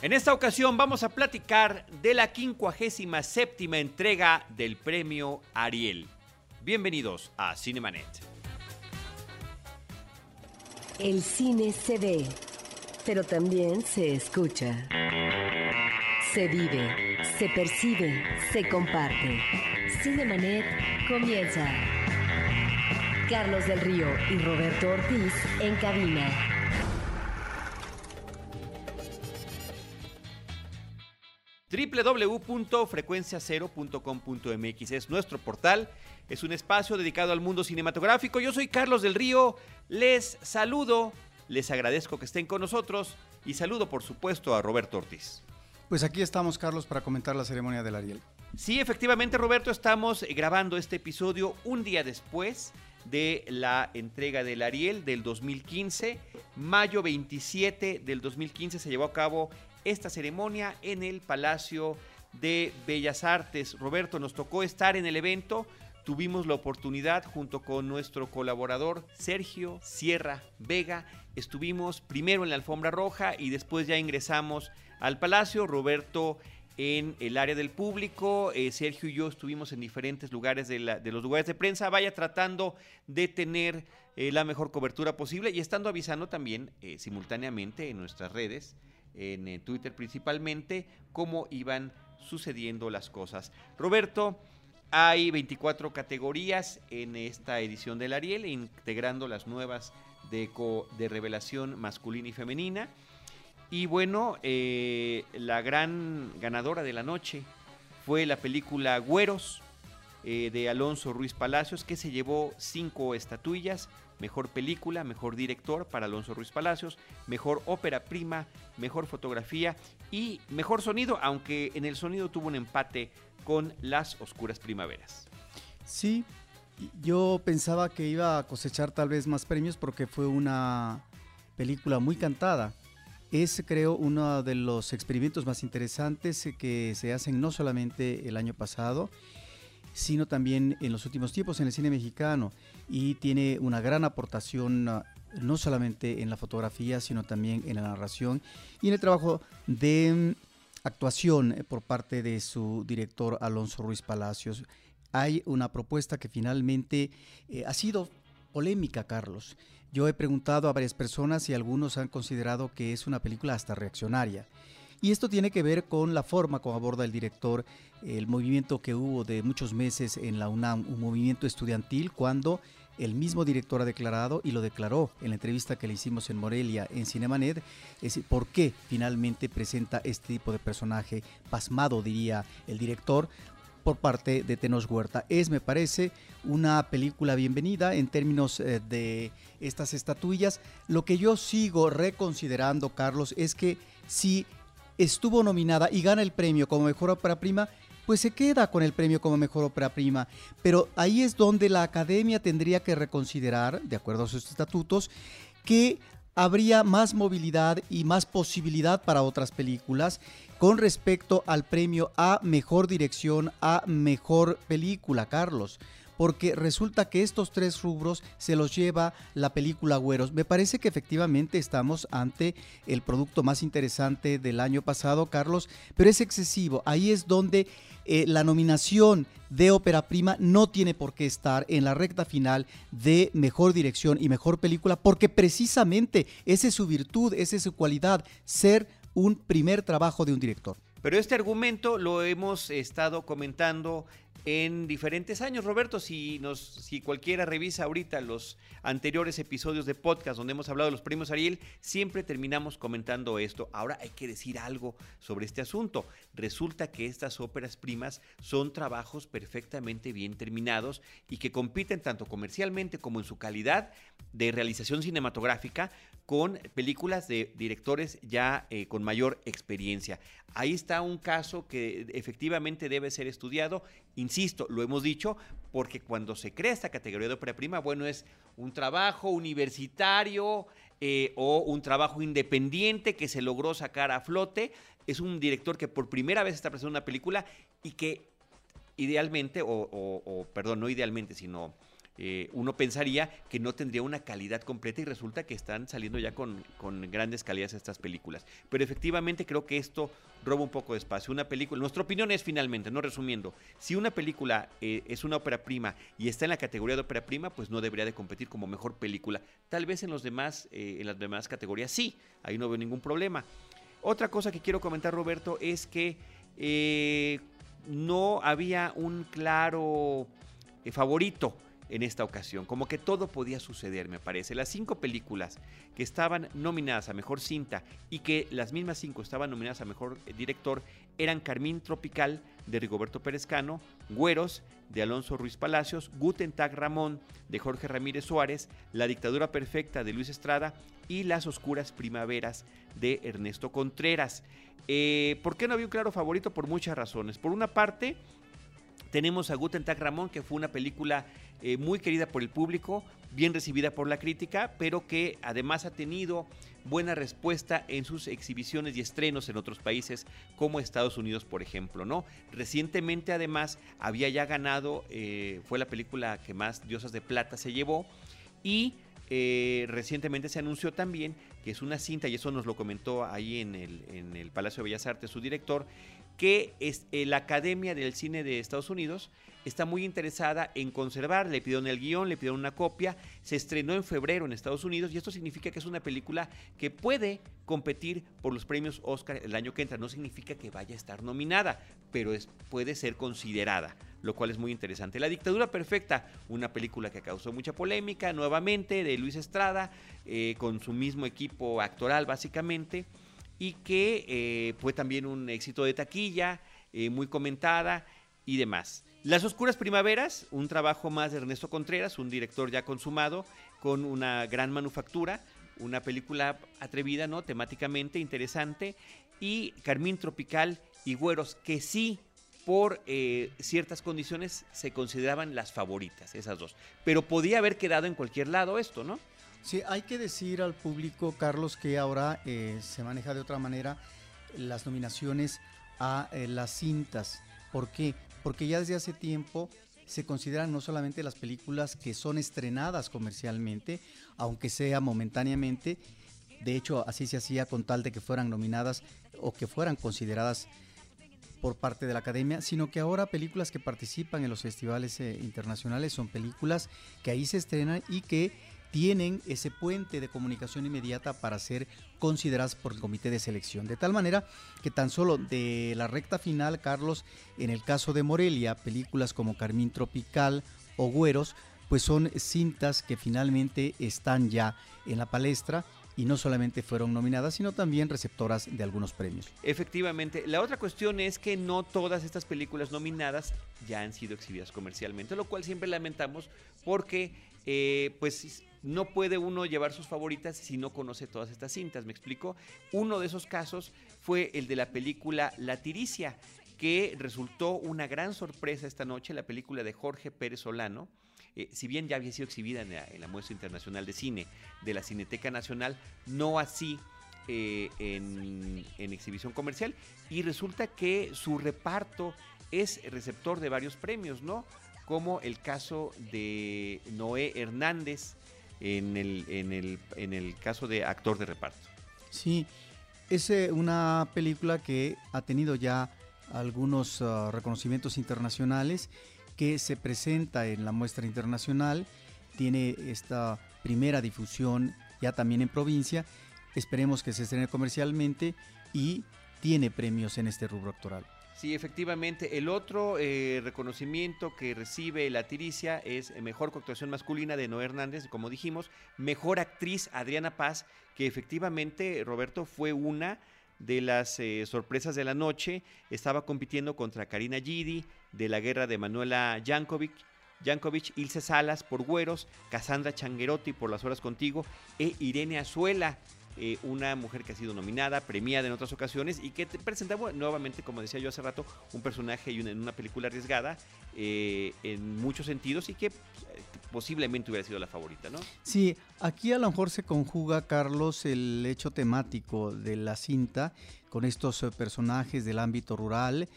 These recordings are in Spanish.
En esta ocasión vamos a platicar de la 57 entrega del premio Ariel. Bienvenidos a Cinemanet. El cine se ve, pero también se escucha. Se vive, se percibe, se comparte. Cinemanet comienza. Carlos del Río y Roberto Ortiz en cabina. www.frecuenciacero.com.mx es nuestro portal. Es un espacio dedicado al mundo cinematográfico. Yo soy Carlos del Río. Les saludo, les agradezco que estén con nosotros y saludo por supuesto a Roberto Ortiz. Pues aquí estamos, Carlos, para comentar la ceremonia del Ariel. Sí, efectivamente, Roberto, estamos grabando este episodio un día después de la entrega del Ariel del 2015. Mayo 27 del 2015 se llevó a cabo esta ceremonia en el Palacio de Bellas Artes. Roberto, nos tocó estar en el evento. Tuvimos la oportunidad junto con nuestro colaborador Sergio Sierra Vega. Estuvimos primero en la alfombra roja y después ya ingresamos al palacio. Roberto en el área del público. Eh, Sergio y yo estuvimos en diferentes lugares de, los lugares de prensa. Vaya tratando de tener eh, la mejor cobertura posible y estando avisando también eh, simultáneamente en nuestras redes en eh, Twitter principalmente, cómo iban sucediendo las cosas. Roberto, hay 24 categorías en esta edición del Ariel, integrando las nuevas de, de revelación masculina y femenina. Y bueno, eh, la gran ganadora de la noche fue la película Güeros eh, de Alonso Ruiz Palacios, que se llevó cinco estatuillas, mejor película, mejor director para Alonso Ruiz Palacios, mejor ópera prima, mejor fotografía y mejor sonido, aunque en el sonido tuvo un empate con Las Oscuras Primaveras. Sí, yo pensaba que iba a cosechar tal vez más premios porque fue una película muy cantada. Es, creo, uno de los experimentos más interesantes que se hacen no solamente el año pasado, sino también en los últimos tiempos en el cine mexicano y tiene una gran aportación ah, no solamente en la fotografía, sino también en la narración y en el trabajo de mm, actuación eh, por parte de su director Alonso Ruiz Palacios. Hay una propuesta que finalmente eh, ha sido polémica, Carlos. Yo he preguntado a varias personas y algunos han considerado que es una película hasta reaccionaria. Y esto tiene que ver con la forma como aborda el director el movimiento que hubo de muchos meses en la UNAM, un movimiento estudiantil cuando el mismo director ha declarado y lo declaró en la entrevista que le hicimos en Morelia en Cinemanet, es por qué finalmente presenta este tipo de personaje pasmado, diría el director, por parte de Tenos Huerta. Es, me parece, una película bienvenida en términos eh, de estas estatuillas. Lo que yo sigo reconsiderando, Carlos, es que si estuvo nominada y gana el premio como mejor ópera prima, pues se queda con el premio como mejor ópera prima. Pero ahí es donde la academia tendría que reconsiderar, de acuerdo a sus estatutos, que habría más movilidad y más posibilidad para otras películas con respecto al premio a mejor dirección, a mejor película, Carlos porque resulta que estos tres rubros se los lleva la película Güeros. Me parece que efectivamente estamos ante el producto más interesante del año pasado, Carlos, pero es excesivo. Ahí es donde eh, la nominación de ópera prima no tiene por qué estar en la recta final de mejor dirección y mejor película, porque precisamente esa es su virtud, esa es su cualidad, ser un primer trabajo de un director. Pero este argumento lo hemos estado comentando en diferentes años. Roberto, si, nos, si cualquiera revisa ahorita los anteriores episodios de podcast donde hemos hablado de los premios Ariel, siempre terminamos comentando esto. Ahora hay que decir algo sobre este asunto. Resulta que estas óperas primas son trabajos perfectamente bien terminados y que compiten tanto comercialmente como en su calidad de realización cinematográfica con películas de directores ya eh, con mayor experiencia. Ahí está un caso que efectivamente debe ser estudiado. Insisto, lo hemos dicho, porque cuando se crea esta categoría de ópera prima, bueno, es un trabajo universitario eh, o un trabajo independiente que se logró sacar a flote. Es un director que por primera vez está presentando una película y que idealmente, o, o perdón, no idealmente, sino eh, uno pensaría que no tendría una calidad completa y resulta que están saliendo ya con, grandes calidades estas películas. Pero efectivamente creo que esto roba un poco de espacio. Una película, nuestra opinión es finalmente, no resumiendo, si una película eh, es una ópera prima y está en la categoría de ópera prima, pues no debería de competir como mejor película. Tal vez en los demás, eh, en las demás categorías sí, ahí no veo ningún problema. Otra cosa que quiero comentar, Roberto, es que no había un claro favorito en esta ocasión. Como que todo podía suceder, me parece. Las cinco películas que estaban nominadas a Mejor Cinta y que las mismas cinco estaban nominadas a Mejor Director eran Carmín Tropical de Rigoberto Perezcano, Güeros de Alonso Ruiz Palacios, Guten Tag Ramón de Jorge Ramírez Suárez, La Dictadura Perfecta de Luis Estrada y Las Oscuras Primaveras de Ernesto Contreras. Eh, ¿Por qué no había un claro favorito? Por muchas razones. Por una parte, tenemos a Guten Tag Ramón, que fue una película eh, muy querida por el público, bien recibida por la crítica, pero que además ha tenido buena respuesta en sus exhibiciones y estrenos en otros países como Estados Unidos, por ejemplo, ¿no? Recientemente, además, había ya ganado, eh, fue la película que más Diosas de Plata se llevó y eh, recientemente se anunció también que es una cinta, y eso nos lo comentó ahí en el, en el Palacio de Bellas Artes su director, que es, la Academia del Cine de Estados Unidos está muy interesada en conservar, le pidieron el guion, le pidieron una copia, se estrenó en febrero en Estados Unidos y esto significa que es una película que puede competir por los premios Oscar el año que entra, no significa que vaya a estar nominada, pero es, puede ser considerada, lo cual es muy interesante. La dictadura perfecta, una película que causó mucha polémica, nuevamente de Luis Estrada, eh, con su mismo equipo actoral básicamente, y que eh, fue también un éxito de taquilla, eh, muy comentada y demás. Las Oscuras Primaveras, un trabajo más de Ernesto Contreras, un director ya consumado, con una gran manufactura, una película atrevida, ¿no? Temáticamente interesante. Y Carmín Tropical y Güeros, que sí, por eh, ciertas condiciones, se consideraban las favoritas, esas dos. Pero podía haber quedado en cualquier lado esto, ¿no? Sí, hay que decir al público, Carlos, que ahora eh, se maneja de otra manera las nominaciones a eh, las cintas. ¿Por qué? porque ya desde hace tiempo se consideran no solamente las películas que son estrenadas comercialmente, aunque sea momentáneamente, de hecho así se hacía con tal de que fueran nominadas o que fueran consideradas por parte de la academia, sino que ahora películas que participan en los festivales eh, internacionales son películas que ahí se estrenan y que tienen ese puente de comunicación inmediata para ser consideradas por el comité de selección. De tal manera que tan solo de la recta final, Carlos, en el caso de Morelia, películas como Carmín Tropical o Güeros, pues son cintas que finalmente están ya en la palestra y no solamente fueron nominadas, sino también receptoras de algunos premios. Efectivamente, la otra cuestión es que no todas estas películas nominadas ya han sido exhibidas comercialmente, lo cual siempre lamentamos porque eh, pues no puede uno llevar sus favoritas si no conoce todas estas cintas, ¿me explico? Uno de esos casos fue el de la película La Tiricia, que resultó una gran sorpresa esta noche, la película de Jorge Pérez Solano. Eh, si bien ya había sido exhibida en la, Muestra Internacional de Cine de la Cineteca Nacional, no así eh, en, en exhibición comercial. Y resulta que su reparto es receptor de varios premios, ¿no? Como el caso de Noé Hernández, en el, en el, en el caso de actor de reparto. Sí, es eh, una película que ha tenido ya algunos ah, reconocimientos internacionales, que se presenta en la muestra internacional, tiene esta primera difusión ya también en provincia, esperemos que se estrene comercialmente y tiene premios en este rubro actoral. Sí, efectivamente. El otro eh, reconocimiento que recibe la Tiricia es eh, Mejor Actuación Masculina de Noé Hernández, como dijimos. Mejor Actriz Adriana Paz, que efectivamente, Roberto, fue una de las eh, sorpresas de la noche. Estaba compitiendo contra Karina Gidi, de la guerra de Manuela Jankovic. Jankovic, Ilse Salas por Güeros, Cassandra Changuerotti por Las Horas Contigo e Irene Azuela eh, una mujer que ha sido nominada, premiada en otras ocasiones y que te presentaba nuevamente, como decía yo hace rato, un personaje y en una película arriesgada eh, en muchos sentidos y que eh, posiblemente hubiera sido la favorita, ¿no? Sí, aquí a lo mejor se conjuga, Carlos, el hecho temático de la cinta con estos personajes del ámbito rural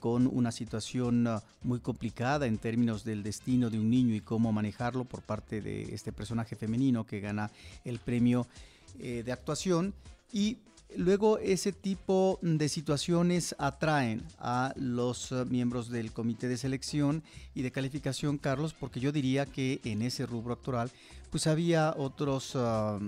con una situación muy complicada en términos del destino de un niño y cómo manejarlo por parte de este personaje femenino que gana el premio eh, de actuación. Y luego ese tipo de situaciones atraen a los ah, miembros del comité de selección y de calificación, Carlos, porque yo diría que en ese rubro actoral pues había otros ah,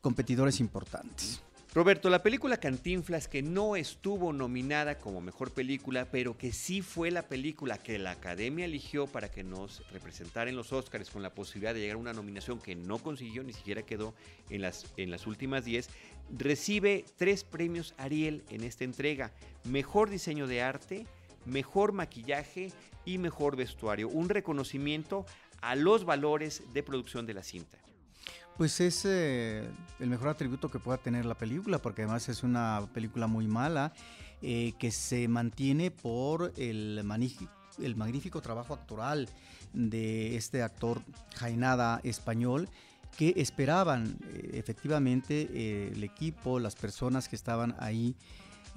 competidores importantes. Roberto, la película Cantinflas que no estuvo nominada como mejor película, pero que sí fue la película que la Academia eligió para que nos representara en los Oscars con la posibilidad de llegar a una nominación que no consiguió, ni siquiera quedó en las, en las últimas 10, recibe tres premios Ariel en esta entrega. Mejor diseño de arte, mejor maquillaje y mejor vestuario. Un reconocimiento a los valores de producción de la cinta. Pues es eh, el mejor atributo que pueda tener la película, porque además es una película muy mala, eh, que se mantiene por el, magnífico trabajo actoral de este actor Jainada español, que esperaban eh, efectivamente el equipo, las personas que estaban ahí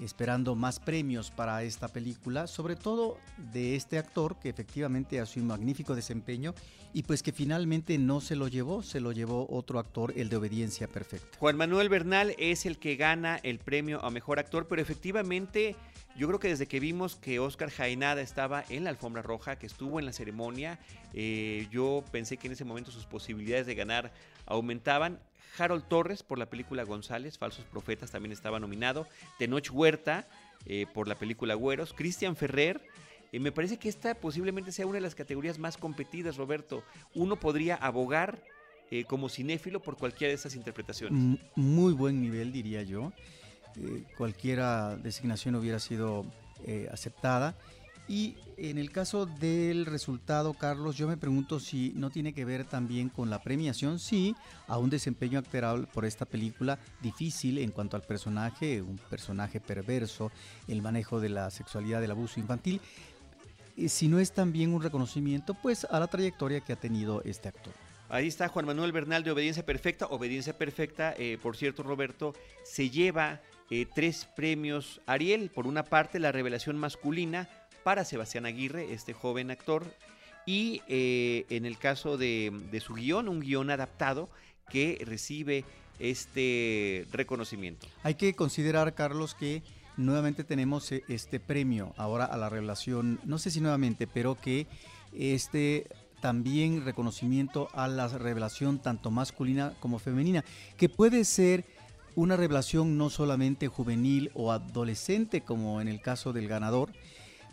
esperando más premios para esta película, sobre todo de este actor que efectivamente hace un magnífico desempeño y pues que finalmente no se lo llevó, se lo llevó otro actor, el de Obediencia Perfecta. Juan Manuel Bernal es el que gana el premio a mejor actor, pero efectivamente yo creo que desde que vimos que Oscar Jaenada estaba en la alfombra roja, que estuvo en la ceremonia, eh, yo pensé que en ese momento sus posibilidades de ganar aumentaban. Harold Torres por la película González, Falsos Profetas también estaba nominado. Tenoch Huerta eh, por la película Güeros. Cristian Ferrer. Eh, me parece que esta posiblemente sea una de las categorías más competidas, Roberto. Uno podría abogar eh, como cinéfilo por cualquiera de esas interpretaciones. Muy buen nivel, diría yo. cualquiera designación hubiera sido aceptada. Y en el caso del resultado, Carlos, yo me pregunto si no tiene que ver también con la premiación, sí, a un desempeño actoral por esta película difícil en cuanto al personaje, un personaje perverso, el manejo de la sexualidad, del abuso infantil, si no es también un reconocimiento pues a la trayectoria que ha tenido este actor. Ahí está Juan Manuel Bernal de Obediencia Perfecta. Obediencia Perfecta, eh, por cierto, Roberto, se lleva eh, tres premios Ariel. Por una parte, la revelación masculina, para Sebastián Aguirre, este joven actor, y eh, en el caso de, su guion, un guion adaptado que recibe este reconocimiento. Hay que considerar, Carlos, que nuevamente tenemos eh, este premio ahora a la revelación, no sé si nuevamente, pero que este también reconocimiento a la revelación tanto masculina como femenina, que puede ser una revelación no solamente juvenil o adolescente como en el caso del ganador,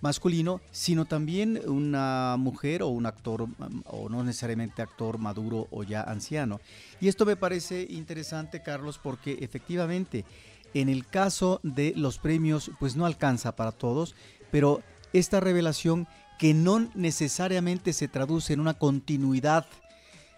masculino, sino también una mujer o un actor, o no necesariamente actor maduro o ya anciano. Y esto me parece interesante, Carlos, porque efectivamente en el caso de los premios, pues no alcanza para todos, pero esta revelación que no necesariamente se traduce en una continuidad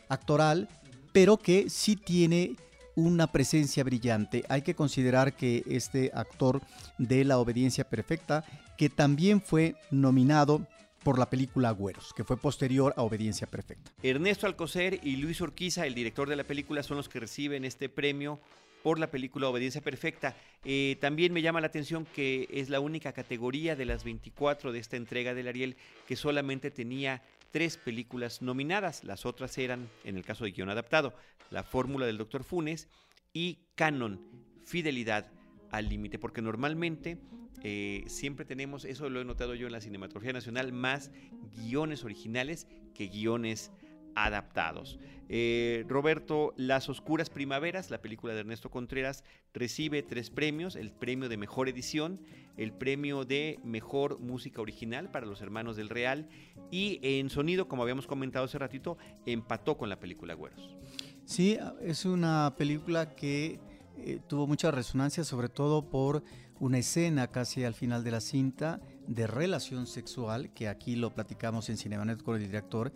actoral, pero que sí tiene una presencia brillante. Hay que considerar que este actor de La Obediencia Perfecta, que también fue nominado por la película Güeros, que fue posterior a Obediencia Perfecta. Ernesto Alcocer y Luis Orquiza, el director de la película, son los que reciben este premio por la película Obediencia Perfecta. Eh, también me llama la atención que es la única categoría de las 24 de esta entrega del Ariel que solamente tenía tres películas nominadas. Las otras eran, en el caso de guion adaptado, La Fórmula del Dr. Funes y Canon, Fidelidad al Límite, porque normalmente eh, siempre tenemos, eso lo he notado yo en la Cinematografía Nacional, más guiones originales que guiones adaptados. Eh, Roberto, Las Oscuras Primaveras, la película de Ernesto Contreras, recibe tres premios, el premio de mejor edición, el premio de mejor música original para los hermanos del Real y en sonido, como habíamos comentado hace ratito, empató con la película Güeros. Sí, es una película que eh, tuvo mucha resonancia, sobre todo por una escena casi al final de la cinta de relación sexual, que aquí lo platicamos en Cinemanet con el director,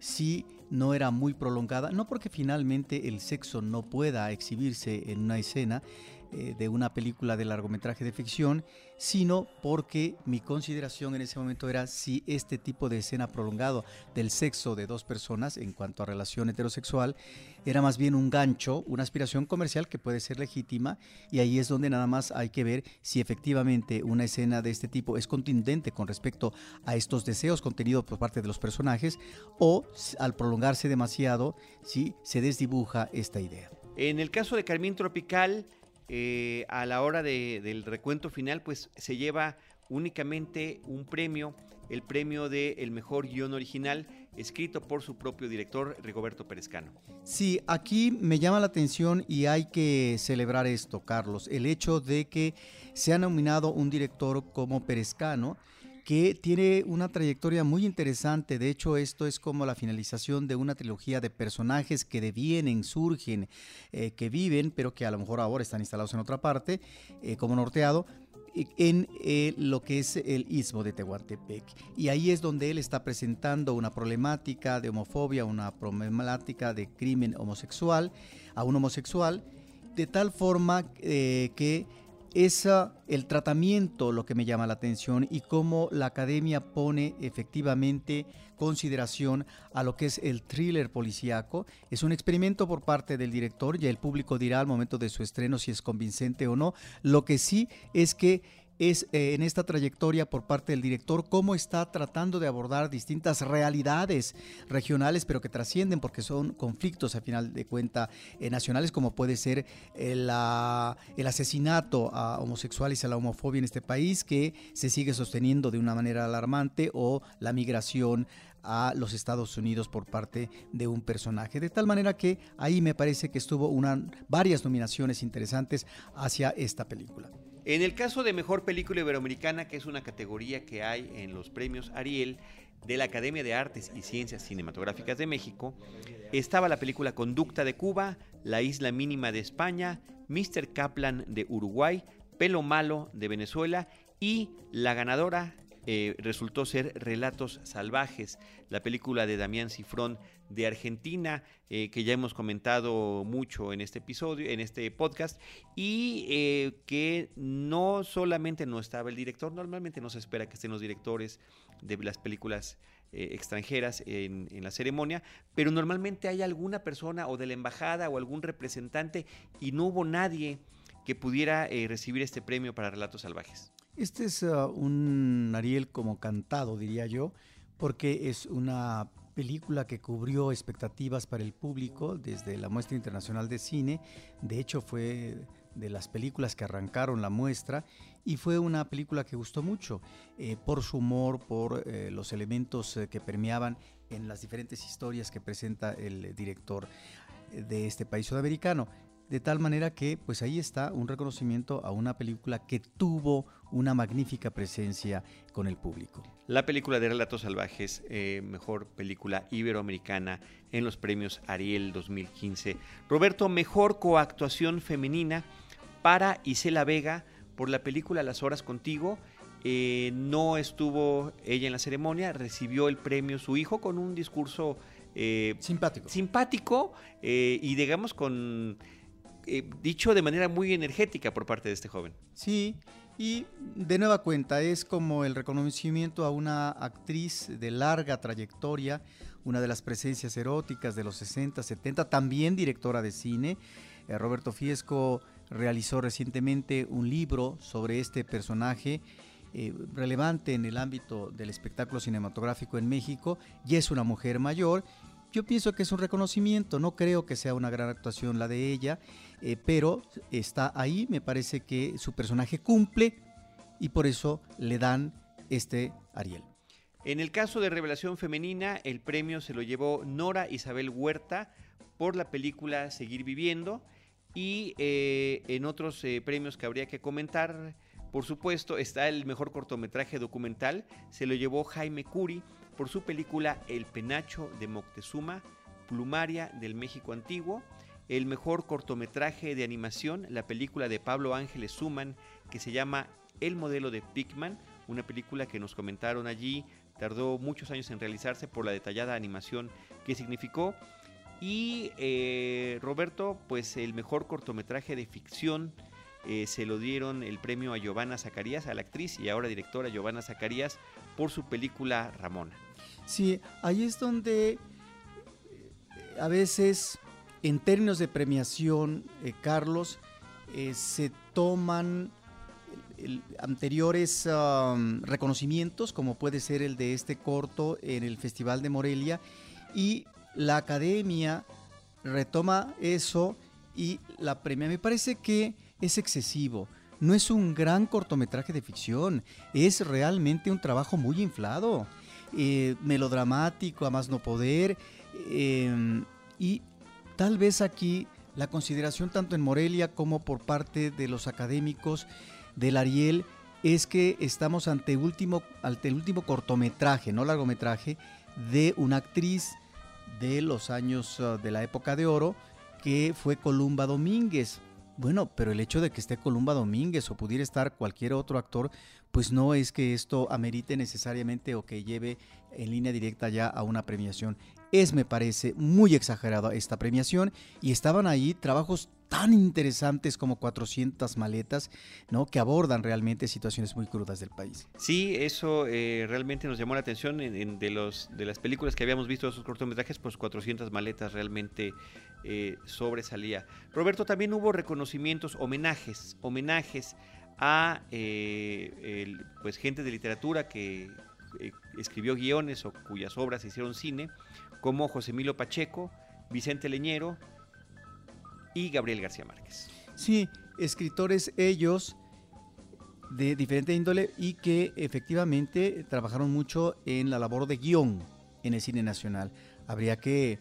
si no era muy prolongada, no porque finalmente el sexo no pueda exhibirse en una escena, eh, de una película de largometraje de ficción, sino porque mi consideración en ese momento era si este tipo de escena prolongado del sexo de dos personas en cuanto a relación heterosexual era más bien un gancho, una aspiración comercial que puede ser legítima y ahí es donde nada más hay que ver si efectivamente una escena de este tipo es contundente con respecto a estos deseos contenidos por parte de los personajes o al prolongarse demasiado si se desdibuja esta idea. En el caso de Carmín Tropical, eh, a la hora del recuento final, pues se lleva únicamente un premio, el premio de el mejor guion original, escrito por su propio director, Rigoberto Perezcano. Sí, aquí me llama la atención y hay que celebrar esto, Carlos, el hecho de que se ha nominado un director como Perezcano, que tiene una trayectoria muy interesante. De hecho, esto es como la finalización de una trilogía de personajes que devienen, surgen, eh, que viven, pero que a lo mejor ahora están instalados en otra parte, eh, como norteado en eh, lo que es el istmo de Tehuantepec. Y ahí es donde él está presentando una problemática de homofobia, una problemática de crimen homosexual a un homosexual, de tal forma que es el tratamiento lo que me llama la atención y cómo la academia pone efectivamente consideración a lo que es el thriller policíaco. Es un experimento por parte del director, ya el público dirá al momento de su estreno si es convincente o no. Lo que sí es que es eh, en esta trayectoria por parte del director cómo está tratando de abordar distintas realidades regionales, pero que trascienden porque son conflictos a final de cuenta eh, nacionales, como puede ser el, asesinato a homosexuales y a la homofobia en este país, que se sigue sosteniendo de una manera alarmante, o la migración a los Estados Unidos por parte de un personaje. De tal manera que ahí me parece que estuvo varias nominaciones interesantes hacia esta película. En el caso de Mejor Película Iberoamericana, que es una categoría que hay en los premios Ariel de la Academia de Artes y Ciencias Cinematográficas de México, estaba la película Conducta de Cuba, La Isla Mínima de España, Mr. Kaplan de Uruguay, Pelo Malo de Venezuela y la ganadora eh, resultó ser Relatos Salvajes, la película de Damián Cifrón de Argentina, eh, que ya hemos comentado mucho en este episodio, en este podcast, y eh, que no solamente no estaba el director, normalmente no se espera que estén los directores de las películas extranjeras en, la ceremonia, pero normalmente hay alguna persona o de la embajada o algún representante y no hubo nadie que pudiera recibir este premio para Relatos Salvajes. Este es uh, un Ariel como cantado, diría yo, porque es una película que cubrió expectativas para el público desde la muestra internacional de cine. De hecho, fue de las películas que arrancaron la muestra y fue una película que gustó mucho eh, por su humor, por eh, los elementos eh, que permeaban en las diferentes historias que presenta el director de este país sudamericano. De tal manera que, pues ahí está un reconocimiento a una película que tuvo una magnífica presencia con el público. La película de Relatos Salvajes, eh, mejor película iberoamericana en los premios Ariel 2015. Roberto, mejor coactuación femenina para Isela Vega por la película Las Horas Contigo. Eh, no estuvo ella en la ceremonia, recibió el premio su hijo con un discurso eh, simpático. Simpático y digamos con eh, dicho de manera muy energética por parte de este joven. Sí, y de nueva cuenta es como el reconocimiento a una actriz de larga trayectoria, una de las presencias eróticas de los 60, 70, también directora de cine. Eh, Roberto Fiesco realizó recientemente un libro sobre este personaje. Eh, relevante en el ámbito del espectáculo cinematográfico en México y es una mujer mayor yo pienso que es un reconocimiento, no creo que sea una gran actuación la de ella, eh, pero está ahí, me parece que su personaje cumple y por eso le dan este Ariel. En el caso de Revelación Femenina, el premio se lo llevó Nora Isabel Huerta por la película Seguir Viviendo y eh, en otros eh, premios que habría que comentar, por supuesto, está el mejor cortometraje documental, se lo llevó Jaime Curi por su película El Penacho de Moctezuma, Plumaria del México Antiguo, el mejor cortometraje de animación, la película de Pablo Ángeles Suman, que se llama El modelo de Pigman, una película que nos comentaron allí, tardó muchos años en realizarse por la detallada animación que significó. Y eh, Roberto, pues el mejor cortometraje de ficción eh, se lo dieron el premio a Giovanna Zacarías, a la actriz y ahora directora Giovanna Zacarías, por su película Ramona. Sí, ahí es donde eh, a veces, en términos de premiación, eh, Carlos, se toman anteriores reconocimientos, como puede ser el de este corto en el Festival de Morelia, y la academia retoma eso y la premia. Me parece que es excesivo. No es un gran cortometraje de ficción, es realmente un trabajo muy inflado, eh, melodramático, a más no poder. Em, y tal vez aquí la consideración tanto en Morelia como por parte de los académicos del Ariel es que estamos ante, último, ante el último cortometraje, no largometraje, de una actriz de los años ah, de la época de oro, que fue Columba Domínguez. Bueno, pero el hecho de que esté Columba Domínguez o pudiera estar cualquier otro actor, pues no es que esto amerite necesariamente o que lleve en línea directa ya a una premiación. Es, me parece, muy exagerada esta premiación y estaban ahí trabajos tan interesantes como 400 maletas, ¿no? Que abordan realmente situaciones muy crudas del país. Sí, eso eh, realmente nos llamó la atención en, de, de las películas que habíamos visto, esos cortometrajes, pues 400 maletas realmente eh, sobresalía. Roberto, también hubo reconocimientos, homenajes, homenajes a eh, pues gente de literatura que escribió guiones o cuyas obras hicieron cine, como José Emilio Pacheco, Vicente Leñero, y Gabriel García Márquez. Sí, escritores ellos de diferente índole y que efectivamente trabajaron mucho en la labor de guion en el cine nacional. Habría que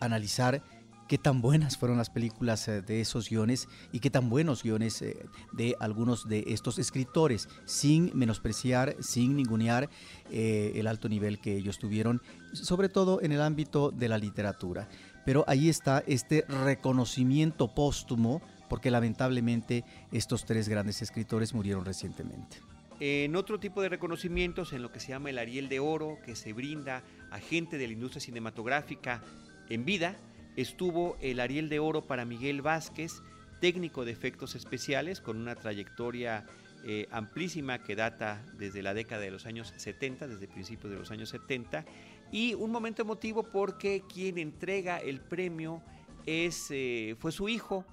analizar qué tan buenas fueron las películas eh, de esos guiones y qué tan buenos guiones eh, de algunos de estos escritores, sin menospreciar, sin ningunear eh, el alto nivel que ellos tuvieron, sobre todo en el ámbito de la literatura pero ahí está este reconocimiento póstumo, porque lamentablemente estos tres grandes escritores murieron recientemente. En otro tipo de reconocimientos, en lo que se llama el Ariel de Oro, que se brinda a gente de la industria cinematográfica en vida, estuvo el Ariel de Oro para Miguel Vázquez, técnico de efectos especiales, con una trayectoria eh, amplísima que data desde la década de los años 70, desde principios de los años 70, y un momento emotivo porque quien entrega el premio es, eh, fue su hijo.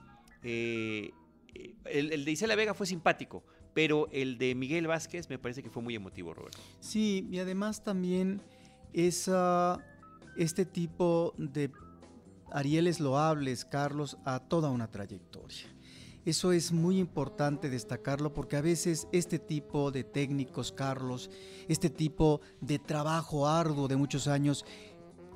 Eh, el, de Isela Vega fue simpático, pero el de Miguel Vázquez me parece que fue muy emotivo, Roberto. Sí, y además también esa, este tipo de Arieles loables, Carlos, a toda una trayectoria. Eso es muy importante destacarlo porque a veces este tipo de técnicos, Carlos, este tipo de trabajo arduo de muchos años,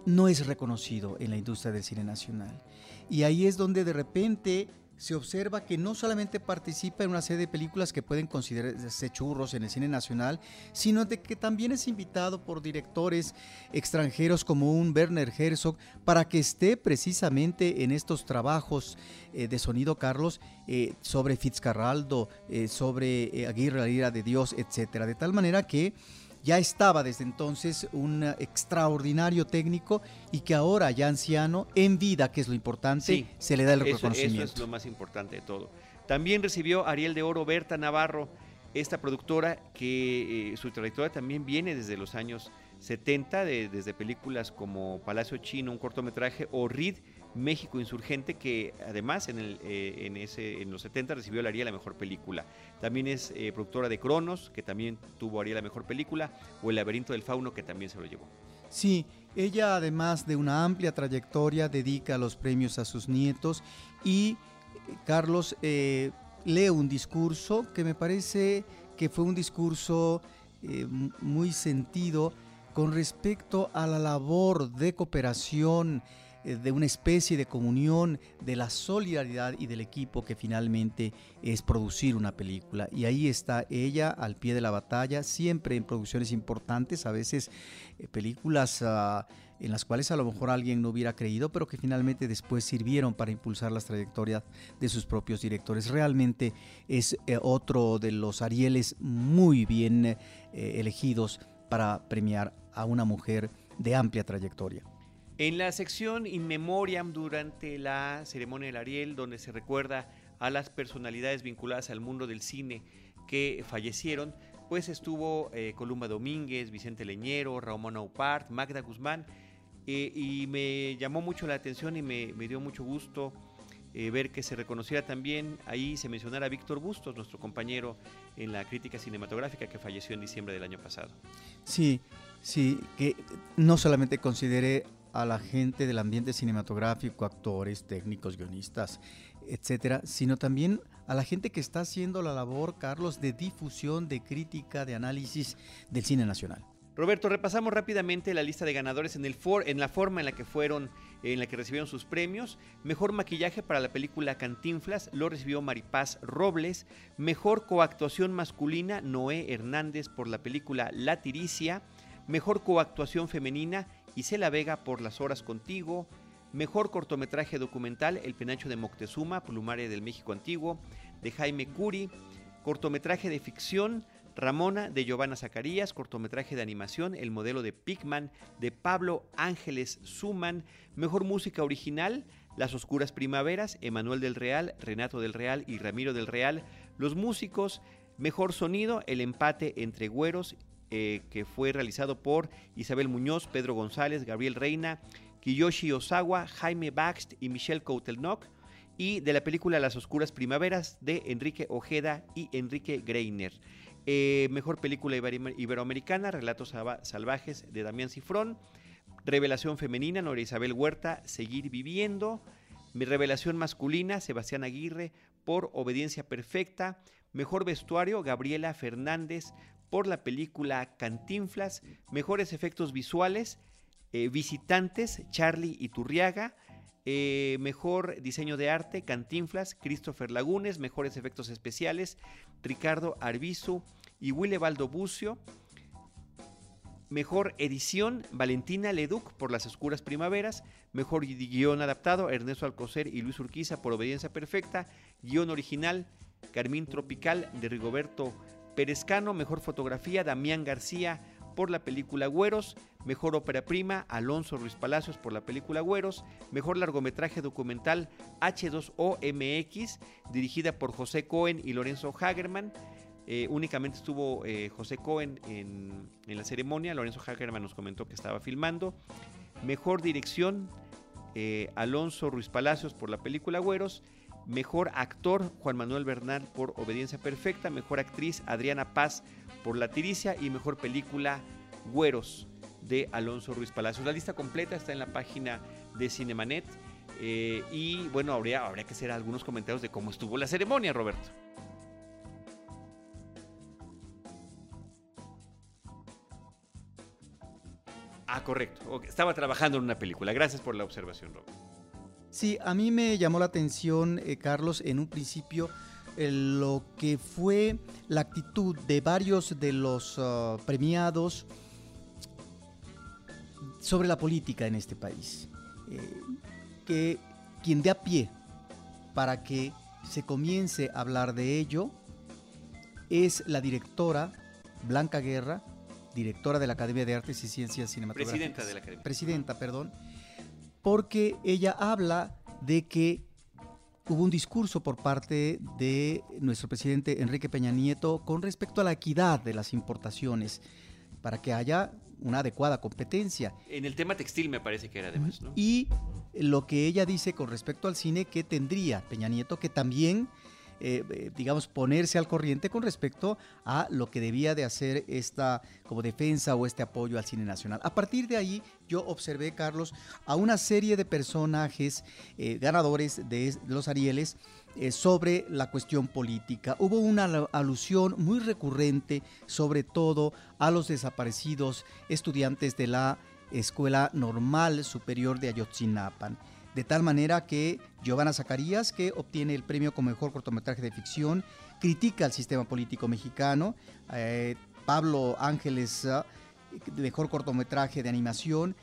no es reconocido en la industria del cine nacional. Y ahí es donde de repente se observa que no solamente participa en una serie de películas que pueden considerarse churros en el cine nacional, sino de que también es invitado por directores extranjeros como un Werner Herzog para que esté precisamente en estos trabajos eh, de sonido Carlos eh, sobre Fitzcarraldo, eh, sobre Aguirre, la ira de Dios, etcétera, de tal manera que ya estaba desde entonces un extraordinario técnico y que ahora ya anciano, en vida, que es lo importante, se le da el reconocimiento. Eso es lo más importante de todo. También recibió Ariel de Oro Berta Navarro, esta productora que eh, su trayectoria también viene desde los años 70, desde películas como Palacio Chino, un cortometraje, o Reed, México Insurgente, que además en, el, eh, en, ese, en los 70 recibió la Ariel la mejor película. También es eh, productora de Cronos, que también tuvo Ariel la mejor película, o El laberinto del fauno, que también se lo llevó. Sí, ella además de una amplia trayectoria dedica los premios a sus nietos y eh, Lee un discurso que me parece que fue un discurso muy sentido con respecto a la labor de cooperación eh, de una especie de comunión, de la solidaridad y del equipo que finalmente es producir una película. Y ahí está ella al pie de la batalla, siempre en producciones importantes, a veces eh, películas ah, en las cuales a lo mejor alguien no hubiera creído, pero que finalmente después sirvieron para impulsar las trayectorias de sus propios directores. Realmente es eh, otro de los Arieles muy bien elegidos para premiar a una mujer de amplia trayectoria. En la sección In Memoriam durante la ceremonia del Ariel, donde se recuerda a las personalidades vinculadas al mundo del cine que fallecieron, pues estuvo eh, Columba Domínguez, Vicente Leñero, Ramón Aupart, Magda Guzmán, y me llamó mucho la atención y me, dio mucho gusto eh, ver que se reconociera también, ahí se mencionara a Víctor Bustos, nuestro compañero en la crítica cinematográfica que falleció en diciembre del año pasado. Sí, sí, que no solamente considere a la gente del ambiente cinematográfico, actores, técnicos, guionistas, etcétera, sino también a la gente que está haciendo la labor, Carlos, de difusión, de crítica, de análisis del cine nacional. Roberto, repasamos rápidamente la lista de ganadores en, el for, en la forma en la que fueron, en la que recibieron sus premios. Mejor maquillaje para la película Cantinflas lo recibió Maripaz Robles. Mejor coactuación masculina Noé Hernández por la película La Tiricia. Mejor coactuación femenina Isela Vega por Las Horas Contigo. Mejor cortometraje documental El Penacho de Moctezuma, Plumaria del México Antiguo, de Jaime Curi. Cortometraje de ficción Ramona de Giovanna Zacarías, cortometraje de animación El modelo de Pigman de Pablo Ángeles Suman, mejor música original Las Oscuras Primaveras, Emanuel del Real, Renato del Real y Ramiro del Real, los músicos, mejor sonido El empate entre güeros eh, que fue realizado por Isabel Muñoz, Pedro González, Gabriel Reina, Kiyoshi Osawa, Jaime Baxt y Michelle Coutelnock, y de la película Las Oscuras Primaveras de Enrique Ojeda y Enrique Greiner. Eh, mejor película iberoamericana, Relatos Salvajes de Damián Cifrón. Revelación femenina, Nora Isabel Huerta, Seguir Viviendo. Mi revelación masculina, Sebastián Aguirre, por Obediencia Perfecta. Mejor vestuario, Gabriela Fernández, por la película Cantinflas, mejores efectos visuales, eh, visitantes, Charlie Iturriaga, eh, mejor diseño de arte, Cantinflas, Christopher Lagunes, mejores efectos especiales, Ricardo Arbizu y Willebaldo Bucio. Mejor edición, Valentina Leduc por Las Oscuras Primaveras. Mejor guion adaptado, Ernesto Alcocer y Luis Urquiza por Obediencia Perfecta. Guión original, Carmín Tropical de Rigoberto Perezcano, mejor fotografía, Damián García por la película Güeros, mejor ópera prima, Alonso Ruiz Palacios por la película Güeros, mejor largometraje documental H2OMX, dirigida por José Cohen y Lorenzo Hagerman. Eh, únicamente estuvo eh, José Cohen en, la ceremonia, Lorenzo Hagerman nos comentó que estaba filmando. Mejor dirección, eh, Alonso Ruiz Palacios por la película Güeros. Mejor actor, Juan Manuel Bernal por Obediencia Perfecta. Mejor actriz, Adriana Paz por La Tiricia. Y mejor película, Güeros, de Alonso Ruiz Palacios. La lista completa está en la página de Cinemanet. Eh, y bueno, habría, habría que hacer algunos comentarios de cómo estuvo la ceremonia, Roberto. Ah, correcto. Estaba trabajando en una película. Gracias por la observación, Roberto. Sí, a mí me llamó la atención, eh, Carlos, en un principio lo que fue la actitud de varios de los ah, premiados sobre la política en este país. Eh, que quien dé a pie para que se comience a hablar de ello es la directora Blanca Guerra, directora de la Academia de Artes y Ciencias Cinematográficas. Presidenta de la Academia. Presidenta, perdón porque ella habla de que hubo un discurso por parte de nuestro presidente Enrique Peña Nieto con respecto a la equidad de las importaciones, para que haya una adecuada competencia. En el tema textil me parece que era además, ¿no? Y lo que ella dice con respecto al cine que tendría Peña Nieto, que también eh, eh, digamos, ponerse al corriente con respecto a lo que debía de hacer esta como defensa o este apoyo al cine nacional. A partir de ahí yo observé, Carlos, a una serie de personajes eh, ganadores de, los Arieles sobre la cuestión política. Hubo una alusión muy recurrente, sobre todo a los desaparecidos estudiantes de la Escuela Normal Superior de Ayotzinapan de tal manera que Giovanna Zacarías, que obtiene el premio como mejor cortometraje de ficción, critica al sistema político mexicano, eh, Pablo Ángeles, ah, mejor cortometraje de animación,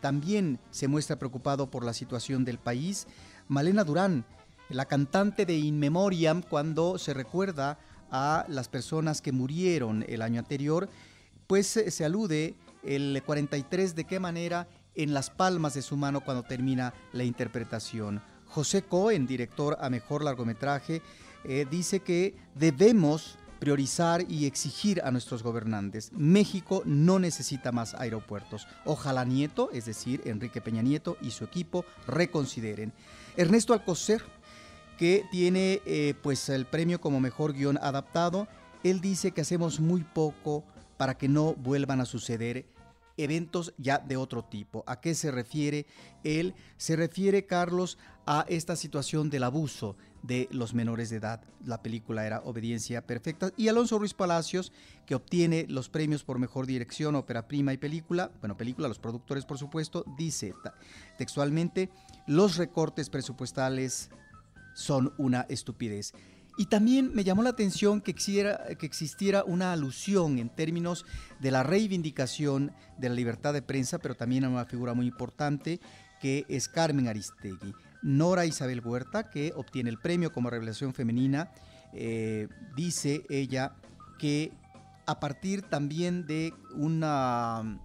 también se muestra preocupado por la situación del país, Malena Durán, la cantante de In Memoriam, cuando se recuerda a las personas que murieron el año anterior, pues se alude el 43 de qué manera en las palmas de su mano cuando termina la interpretación. José Cohen, director a mejor largometraje, eh, dice que debemos priorizar y exigir a nuestros gobernantes. México no necesita más aeropuertos. Ojalá Nieto, es decir, Enrique Peña Nieto y su equipo reconsideren. Ernesto Alcocer, que tiene eh, pues el premio como mejor guion adaptado, él dice que hacemos muy poco para que no vuelvan a suceder eventos ya de otro tipo. ¿A qué se refiere? Él se refiere, Carlos, a esta situación del abuso de los menores de edad. La película era Obediencia Perfecta. Y Alonso Ruiz Palacios, que obtiene los premios por mejor dirección, ópera prima y película, bueno, película, los productores por supuesto, dice textualmente, los recortes presupuestales son una estupidez. Y también me llamó la atención que, existiera una alusión en términos de la reivindicación de la libertad de prensa, pero también a una figura muy importante que es Carmen Aristegui. Nora Isabel Huerta, que obtiene el premio como revelación femenina, eh, dice ella que a partir también de una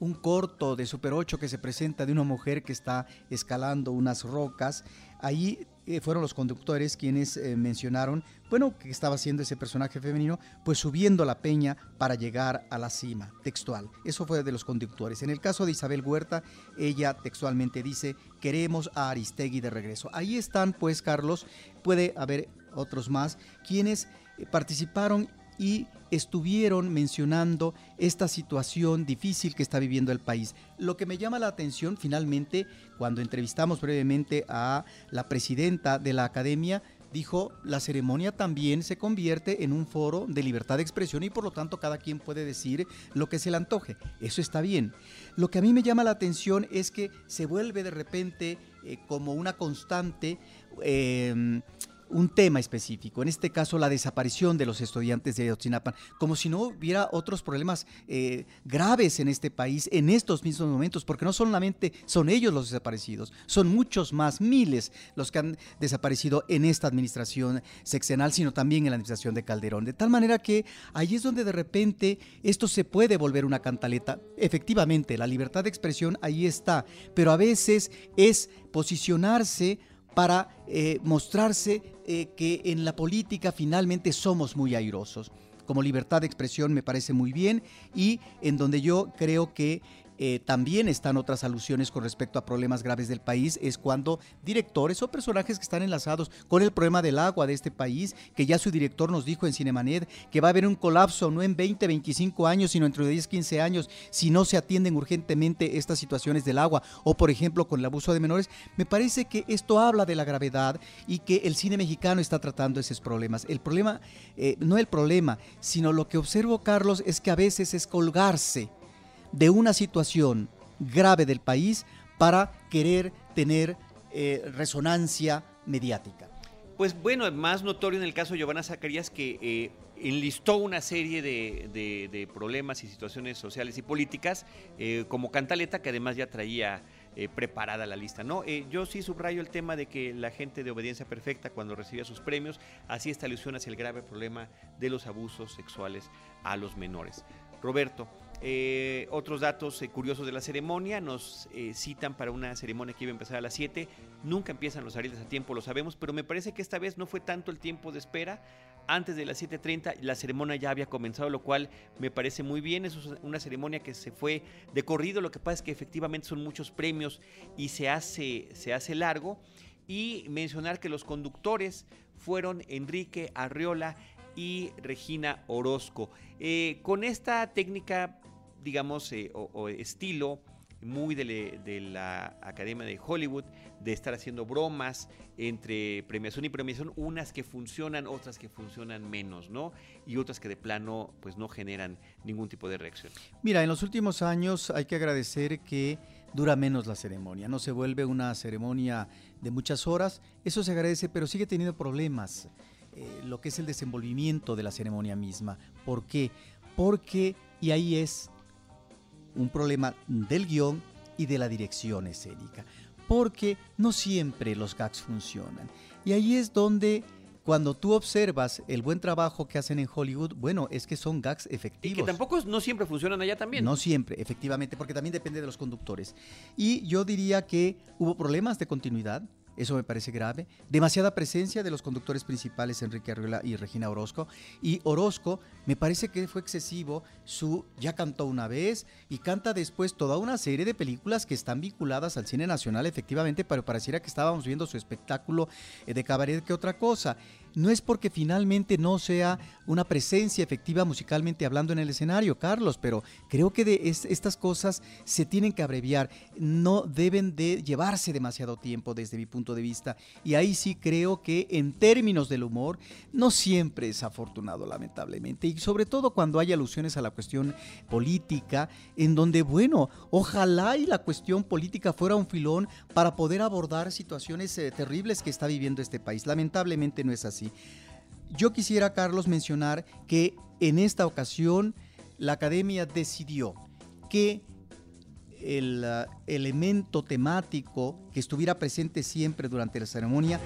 un corto de Super 8 que se presenta de una mujer que está escalando unas rocas. Ahí eh, fueron los conductores quienes eh, mencionaron, bueno, que estaba haciendo ese personaje femenino, pues subiendo la peña para llegar a la cima, textual. Eso fue de los conductores. En el caso de Isabel Huerta, ella textualmente dice, queremos a Aristegui de regreso. Ahí están, pues, Carlos, puede haber otros más, quienes eh, participaron y estuvieron mencionando esta situación difícil que está viviendo el país. Lo que me llama la atención finalmente, cuando entrevistamos brevemente a la presidenta de la academia, dijo, la ceremonia también se convierte en un foro de libertad de expresión y por lo tanto cada quien puede decir lo que se le antoje. Eso está bien. Lo que a mí me llama la atención es que se vuelve de repente eh, como una constante. Eh, un tema específico, en este caso la desaparición de los estudiantes de Otzinapan, como si no hubiera otros problemas eh, graves en este país en estos mismos momentos, porque no solamente son ellos los desaparecidos, son muchos más, miles los que han desaparecido en esta administración sexenal, sino también en la administración de Calderón. De tal manera que ahí es donde de repente esto se puede volver una cantaleta. Efectivamente, la libertad de expresión ahí está, pero a veces es posicionarse para eh, mostrarse eh, que en la política finalmente somos muy airosos. Como libertad de expresión me parece muy bien y en donde yo creo que eh, también están otras alusiones con respecto a problemas graves del país, es cuando directores o personajes que están enlazados con el problema del agua de este país, que ya su director nos dijo en Cinemanet que va a haber un colapso no en 20, 25 años, sino entre 10, 15 años, si no se atienden urgentemente estas situaciones del agua, o por ejemplo con el abuso de menores, me parece que esto habla de la gravedad y que el cine mexicano está tratando esos problemas. El problema, eh, no el problema, sino lo que observo, Carlos, es que a veces es colgarse de una situación grave del país para querer tener eh, resonancia mediática. Pues bueno, más notorio en el caso de Giovanna Zacarías que eh, enlistó una serie de, problemas y situaciones sociales y políticas eh, como cantaleta que además ya traía preparada la lista. ¿no? yo sí subrayo el tema de que la gente de obediencia perfecta cuando recibía sus premios hacía esta alusión hacia el grave problema de los abusos sexuales a los menores. Roberto, eh, otros datos eh, curiosos de la ceremonia nos eh, citan para una ceremonia que iba a empezar a las 7. Nunca empiezan los ariles a tiempo, lo sabemos, pero me parece que esta vez no fue tanto el tiempo de espera. Antes de las 7.30 la ceremonia ya había comenzado, lo cual me parece muy bien. Es una ceremonia que se fue de corrido. Lo que pasa es que efectivamente son muchos premios y se hace, se hace largo. Y mencionar que los conductores fueron Enrique Arriola y Regina Orozco. con esta técnica digamos, eh, o, estilo muy de, la Academia de Hollywood, de estar haciendo bromas entre premiación y premiación, unas que funcionan, otras que funcionan menos, ¿no? Y otras que de plano, pues no generan ningún tipo de reacción. Mira, en los últimos años hay que agradecer que dura menos la ceremonia, no se vuelve una ceremonia de muchas horas, eso se agradece, pero sigue teniendo problemas. Eh, lo que es el desenvolvimiento de la ceremonia misma. ¿Por qué? Porque, y ahí es un problema del guion y de la dirección escénica, porque no siempre los gags funcionan. Y ahí es donde cuando tú observas el buen trabajo que hacen en Hollywood, bueno, es que son gags efectivos. Y que tampoco no siempre funcionan allá también. No siempre, efectivamente, porque también depende de los conductores. Y yo diría que hubo problemas de continuidad, eso me parece grave. Demasiada presencia de los conductores principales, Enrique Arriola y Regina Orozco. Y Orozco, me parece que fue excesivo su ya cantó una vez y canta después toda una serie de películas que están vinculadas al cine nacional, efectivamente, pero pareciera que estábamos viendo su espectáculo eh, de cabaret que otra cosa no es porque finalmente no sea una presencia efectiva musicalmente hablando en el escenario, Carlos, pero creo que de estas cosas se tienen que abreviar, no deben de llevarse demasiado tiempo desde mi punto de vista. Y ahí sí creo que en términos del humor, no siempre es afortunado, lamentablemente, y sobre todo cuando hay alusiones a la cuestión política, en donde, bueno, ojalá y la cuestión política fuera un filón para poder abordar situaciones eh, terribles que está viviendo este país. Lamentablemente no es así. Yo quisiera, Carlos, mencionar que en esta ocasión la academia decidió que el uh, elemento temático que estuviera presente siempre durante la ceremonia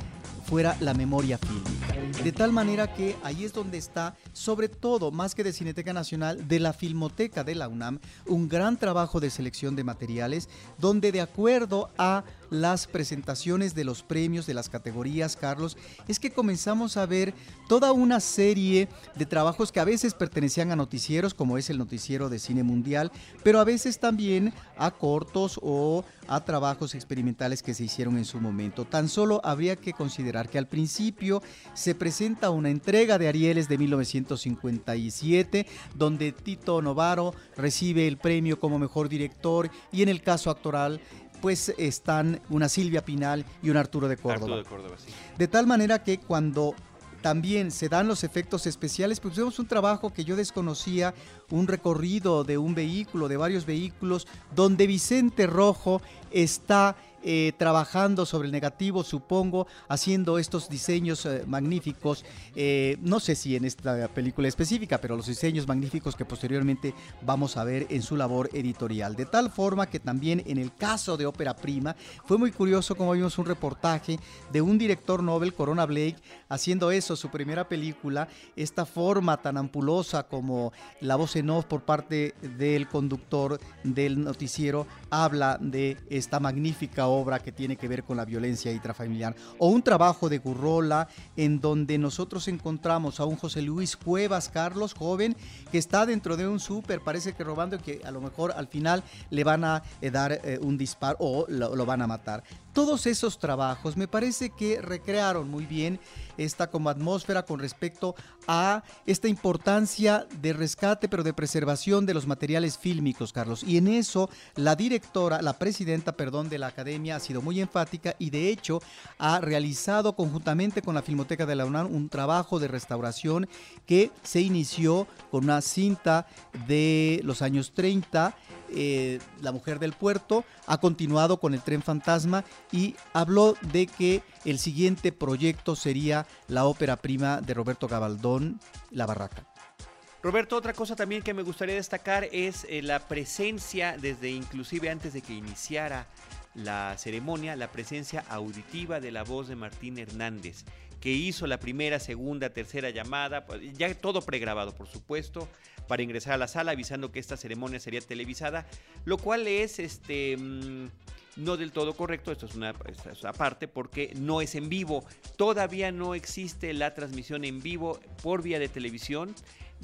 fuera la memoria fílmica. De tal manera que ahí es donde está, sobre todo, más que de Cineteca Nacional, de la Filmoteca de la UNAM, un gran trabajo de selección de materiales, donde de acuerdo a las presentaciones de los premios de las categorías, Carlos, es que comenzamos a ver toda una serie de trabajos que a veces pertenecían a noticieros, como es el noticiero de cine mundial, pero a veces también a cortos o a trabajos experimentales que se hicieron en su momento. Tan solo habría que considerar que al principio se presenta una entrega de Arieles de 1957, donde Tito Novaro recibe el premio como mejor director y en el caso actoral pues están una Silvia Pinal y un Arturo de Córdoba. de, Córdoba sí. de tal manera que cuando también se dan los efectos especiales, pues vemos un trabajo que yo desconocía, un recorrido de un vehículo, de varios vehículos, donde Vicente Rojo está eh, trabajando sobre el negativo, supongo, haciendo estos diseños eh, magníficos, eh, no sé si en esta película específica, pero los diseños magníficos que posteriormente vamos a ver en su labor editorial. De tal forma que también en el caso de Ópera Prima, fue muy curioso como vimos un reportaje de un director Nobel, Corona Blake, haciendo eso, su primera película, esta forma tan ampulosa como la voz en off por parte del conductor del noticiero habla de esta magnífica obra que tiene que ver con la violencia intrafamiliar, o un trabajo de Gurrola en donde nosotros encontramos a un José Luis Cuevas Carlos, joven, que está dentro de un súper, parece que robando que a lo mejor al final le van a eh, dar eh, un disparo o lo van a matar todos esos trabajos me parece que recrearon muy bien esta como atmósfera con respecto a esta importancia de rescate pero de preservación de los materiales fílmicos, Carlos. Y en eso la directora, la presidenta, perdón, de la academia ha sido muy enfática y de hecho ha realizado conjuntamente con la Filmoteca de la UNAM un trabajo de restauración que se inició con una cinta de los años 30 eh, la Mujer del Puerto, ha continuado con el Tren Fantasma y habló de que el siguiente proyecto sería la ópera prima de Roberto Gabaldón, La Barraca. Roberto, otra cosa también que me gustaría destacar es eh, la presencia, desde inclusive antes de que iniciara la ceremonia, la presencia auditiva de la voz de Martín Hernández que hizo la primera, segunda, tercera llamada, pues, ya todo pregrabado, por supuesto, para ingresar a la sala avisando que esta ceremonia sería televisada, lo cual es este mm, no del todo correcto, esto es una parte porque no es en vivo, todavía no existe la transmisión en vivo por vía de televisión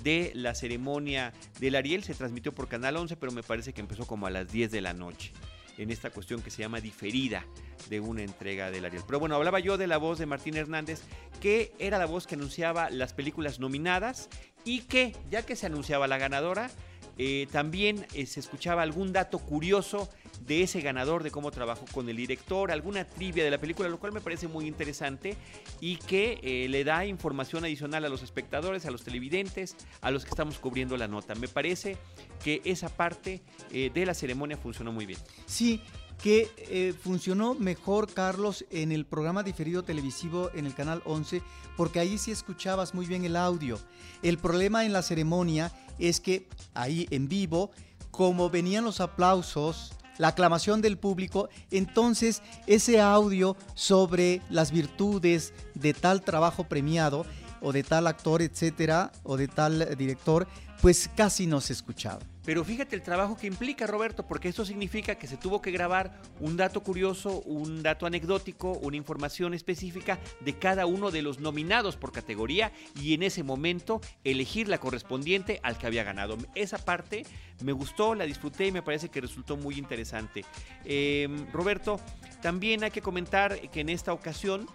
de la ceremonia del Ariel, se transmitió por Canal 11, pero me parece que empezó como a las 10 de la noche en esta cuestión que se llama diferida de una entrega del Ariel. Pero bueno, hablaba yo de la voz de Martín Hernández, que era la voz que anunciaba las películas nominadas y que, ya que se anunciaba la ganadora, eh, también eh, se escuchaba algún dato curioso de ese ganador, de cómo trabajó con el director, alguna trivia de la película, lo cual me parece muy interesante y que eh, le da información adicional a los espectadores, a los televidentes, a los que estamos cubriendo la nota. Me parece que esa parte de la ceremonia funcionó muy bien. Sí, que eh, funcionó mejor, Carlos, en el programa diferido televisivo en el canal 11, porque ahí sí escuchabas muy bien el audio. El problema en la ceremonia es que ahí en vivo, como venían los aplausos, la aclamación del público, entonces ese audio sobre las virtudes de tal trabajo premiado o de tal actor, etcétera, o de tal director, pues casi no se escuchaba. Pero fíjate el trabajo que implica, Roberto, porque esto significa que se tuvo que grabar un dato curioso, un dato anecdótico, una información específica de cada uno de los nominados por categoría y en ese momento elegir la correspondiente al que había ganado. Esa parte me gustó, la disfruté y me parece que resultó muy interesante. Em, Roberto, también hay que comentar que en esta ocasión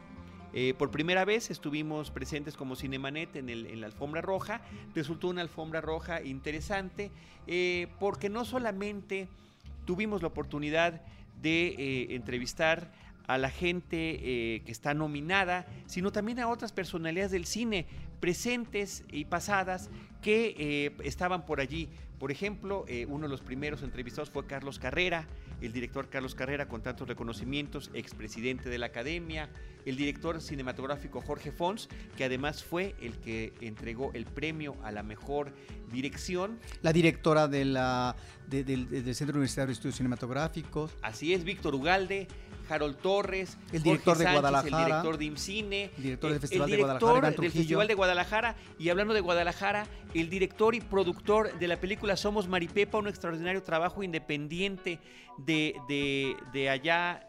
eh, por primera vez estuvimos presentes como Cinemanet en, en, la alfombra roja. Resultó una alfombra roja interesante eh, porque no solamente tuvimos la oportunidad de eh, entrevistar a la gente que está nominada, sino también a otras personalidades del cine presentes y pasadas que estaban por allí. Por ejemplo, uno de los primeros entrevistados fue Carlos Carrera, el director Carlos Carrera con tantos reconocimientos, expresidente de la academia, el director cinematográfico Jorge Fons, que además fue el que entregó el premio a la mejor dirección. La directora de la, del Centro Universitario de Estudios Cinematográficos. Así es, Víctor Ugalde. Harold Torres, el director de Guadalajara, el director de IMCINE, director del Festival, de, Guadalajara, del Festival de Guadalajara. Y hablando de Guadalajara, el director y productor de la película Somos Maripepa, un extraordinario trabajo independiente de, de, de allá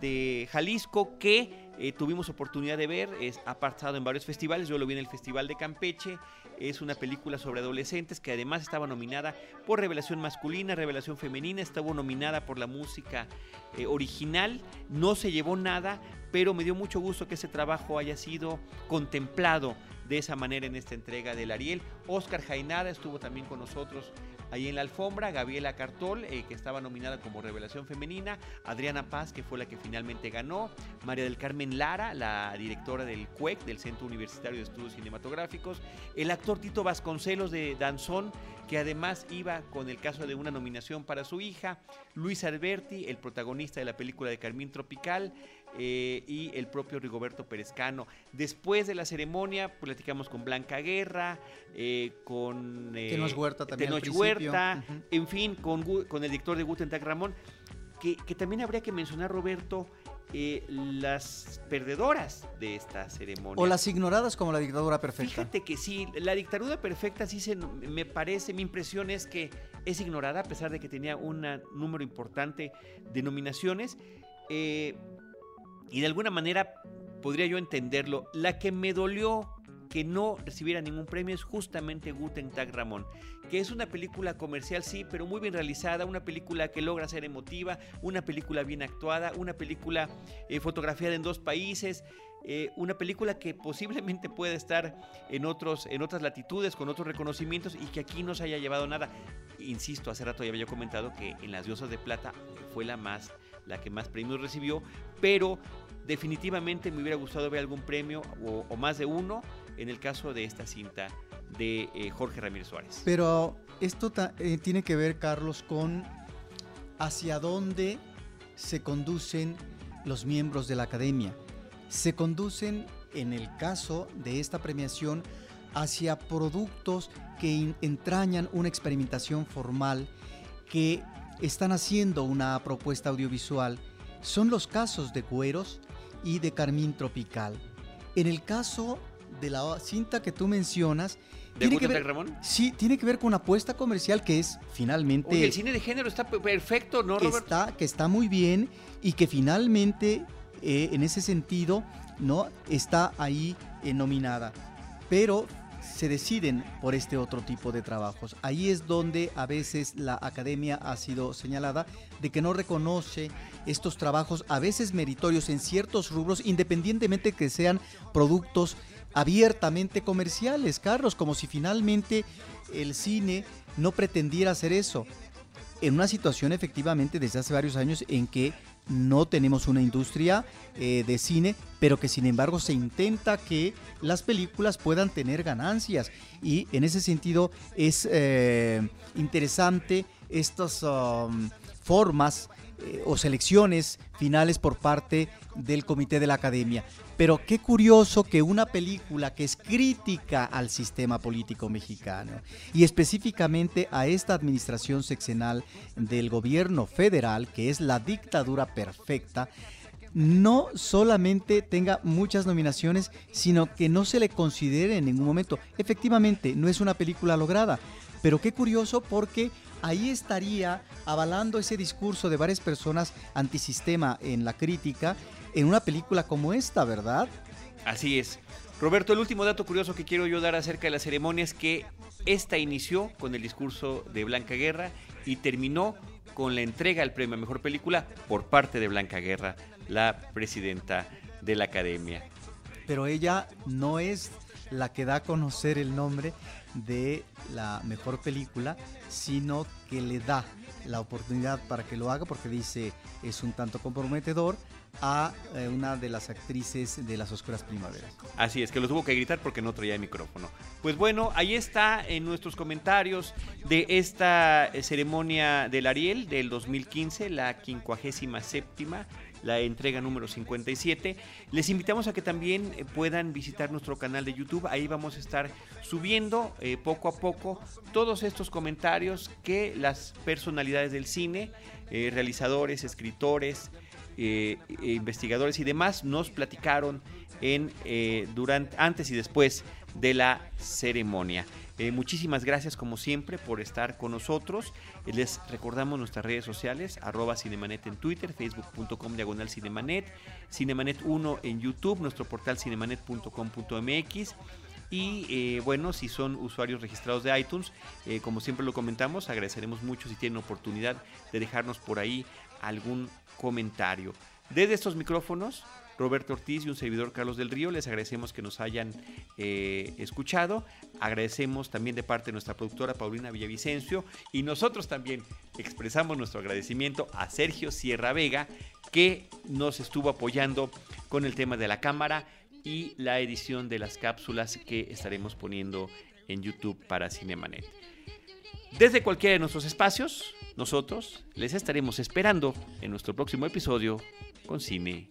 de Jalisco que eh, tuvimos oportunidad de ver, es, ha pasado en varios festivales, yo lo vi en el Festival de Campeche, es una película sobre adolescentes que además estaba nominada por revelación masculina, revelación femenina, estuvo nominada por la música eh, original, no se llevó nada, pero me dio mucho gusto que ese trabajo haya sido contemplado de esa manera en esta entrega del Ariel. Oscar Jainada estuvo también con nosotros ahí en la alfombra, Gabriela Cartol, eh, que estaba nominada como Revelación Femenina, Adriana Paz, que fue la que finalmente ganó, María del Carmen Lara, la directora del CUEC, del Centro Universitario de Estudios Cinematográficos, el actor Tito Vasconcelos de Danzón, que además iba con el caso de una nominación para su hija, Luis Alberti, el protagonista de la película de Carmín Tropical, eh, y el propio Rigoberto Perezcano. Después de la ceremonia platicamos con Blanca Guerra, eh, con eh, Tenoch Huerta también. Huerta, en fin, con, con, el director de Guten Tag Ramón, que, que también habría que mencionar, Roberto, eh, las perdedoras de esta ceremonia. O las ignoradas como la dictadura perfecta. Fíjate que sí, la dictadura perfecta sí se, me parece, mi impresión es que es ignorada a pesar de que tenía un número importante de nominaciones. Eh, y de alguna manera podría yo entenderlo. La que me dolió que no recibiera ningún premio es justamente Guten Tag Ramón, que es una película comercial, sí, pero muy bien realizada, una película que logra ser emotiva, una película bien actuada, una película eh, fotografiada en dos países. Eh, una película que posiblemente puede estar en, otros, en otras latitudes, con otros reconocimientos y que aquí no se haya llevado nada. Insisto, hace rato ya había comentado que en Las Diosas de Plata fue la más la que más premios recibió, pero definitivamente me hubiera gustado ver algún premio o, más de uno en el caso de esta cinta de eh, Jorge Ramírez Suárez. Pero esto eh, tiene que ver, Carlos, con hacia dónde se conducen los miembros de la academia. Se conducen, en el caso de esta premiación, hacia productos que entrañan una experimentación formal que están haciendo una propuesta audiovisual son los casos de Cueros y de Carmín Tropical. En el caso de la cinta que tú mencionas, ¿De tiene que ver, Ramón? Sí, tiene que ver con una apuesta comercial que es finalmente. el cine de género está perfecto, ¿no, Está, que está muy bien y que finalmente, eh, en ese sentido, no está ahí eh, nominada. Pero se deciden por este otro tipo de trabajos. Ahí es donde a veces la academia ha sido señalada de que no reconoce estos trabajos a veces meritorios en ciertos rubros, independientemente que sean productos abiertamente comerciales, Carlos, como si finalmente el cine no pretendiera hacer eso. En una situación efectivamente desde hace varios años en que no tenemos una industria eh, de cine, pero que sin embargo se intenta que las películas puedan tener ganancias. Y en ese sentido es eh, interesante estas um, formas eh, o selecciones finales por parte del comité de la academia. Pero qué curioso que una película que es crítica al sistema político mexicano y específicamente a esta administración sexenal del gobierno federal, que es la dictadura perfecta, no solamente tenga muchas nominaciones, sino que no se le considere en ningún momento. Efectivamente, no es una película lograda, pero qué curioso porque ahí estaría avalando ese discurso de varias personas antisistema en la crítica en una película como esta, ¿verdad? Así es. Roberto, el último dato curioso que quiero yo dar acerca de la ceremonia es que esta inició con el discurso de Blanca Guerra y terminó con la entrega del premio a Mejor Película por parte de Blanca Guerra, la presidenta de la Academia. Pero ella no es la que da a conocer el nombre de la mejor película, sino que le da la oportunidad para que lo haga porque dice es un tanto comprometedor a eh, una de las actrices de las Oscuras Primaveras. Así es, que lo tuvo que gritar porque no traía micrófono. Pues bueno, ahí está en nuestros comentarios de esta eh, ceremonia del Ariel del 2015, la 57 la entrega número 57. Les invitamos a que también eh, puedan visitar nuestro canal de YouTube. Ahí vamos a estar subiendo poco a poco todos estos comentarios que las personalidades del cine, realizadores, escritores, eh, investigadores y demás nos platicaron en, eh, durante, antes y después de la ceremonia. Eh, muchísimas gracias como siempre por estar con nosotros. les recordamos nuestras redes sociales, arroba Cinemanet en Twitter, facebook.com diagonal Cinemanet, Cinemanet 1 en YouTube, nuestro portal cinemanet.com.mx. Y bueno, si son usuarios registrados de iTunes, como siempre lo comentamos, agradeceremos mucho si tienen oportunidad de dejarnos por ahí algún comentario. Desde estos micrófonos, Roberto Ortiz y un servidor Carlos del Río, les agradecemos que nos hayan eh, escuchado. Agradecemos también de parte de nuestra productora Paulina Villavicencio y nosotros también expresamos nuestro agradecimiento a Sergio Sierra Vega que nos estuvo apoyando con el tema de la cámara y la edición de las cápsulas que estaremos poniendo en YouTube para Cinemanet. Desde cualquiera de nuestros espacios, nosotros les estaremos esperando en nuestro próximo episodio con Cine,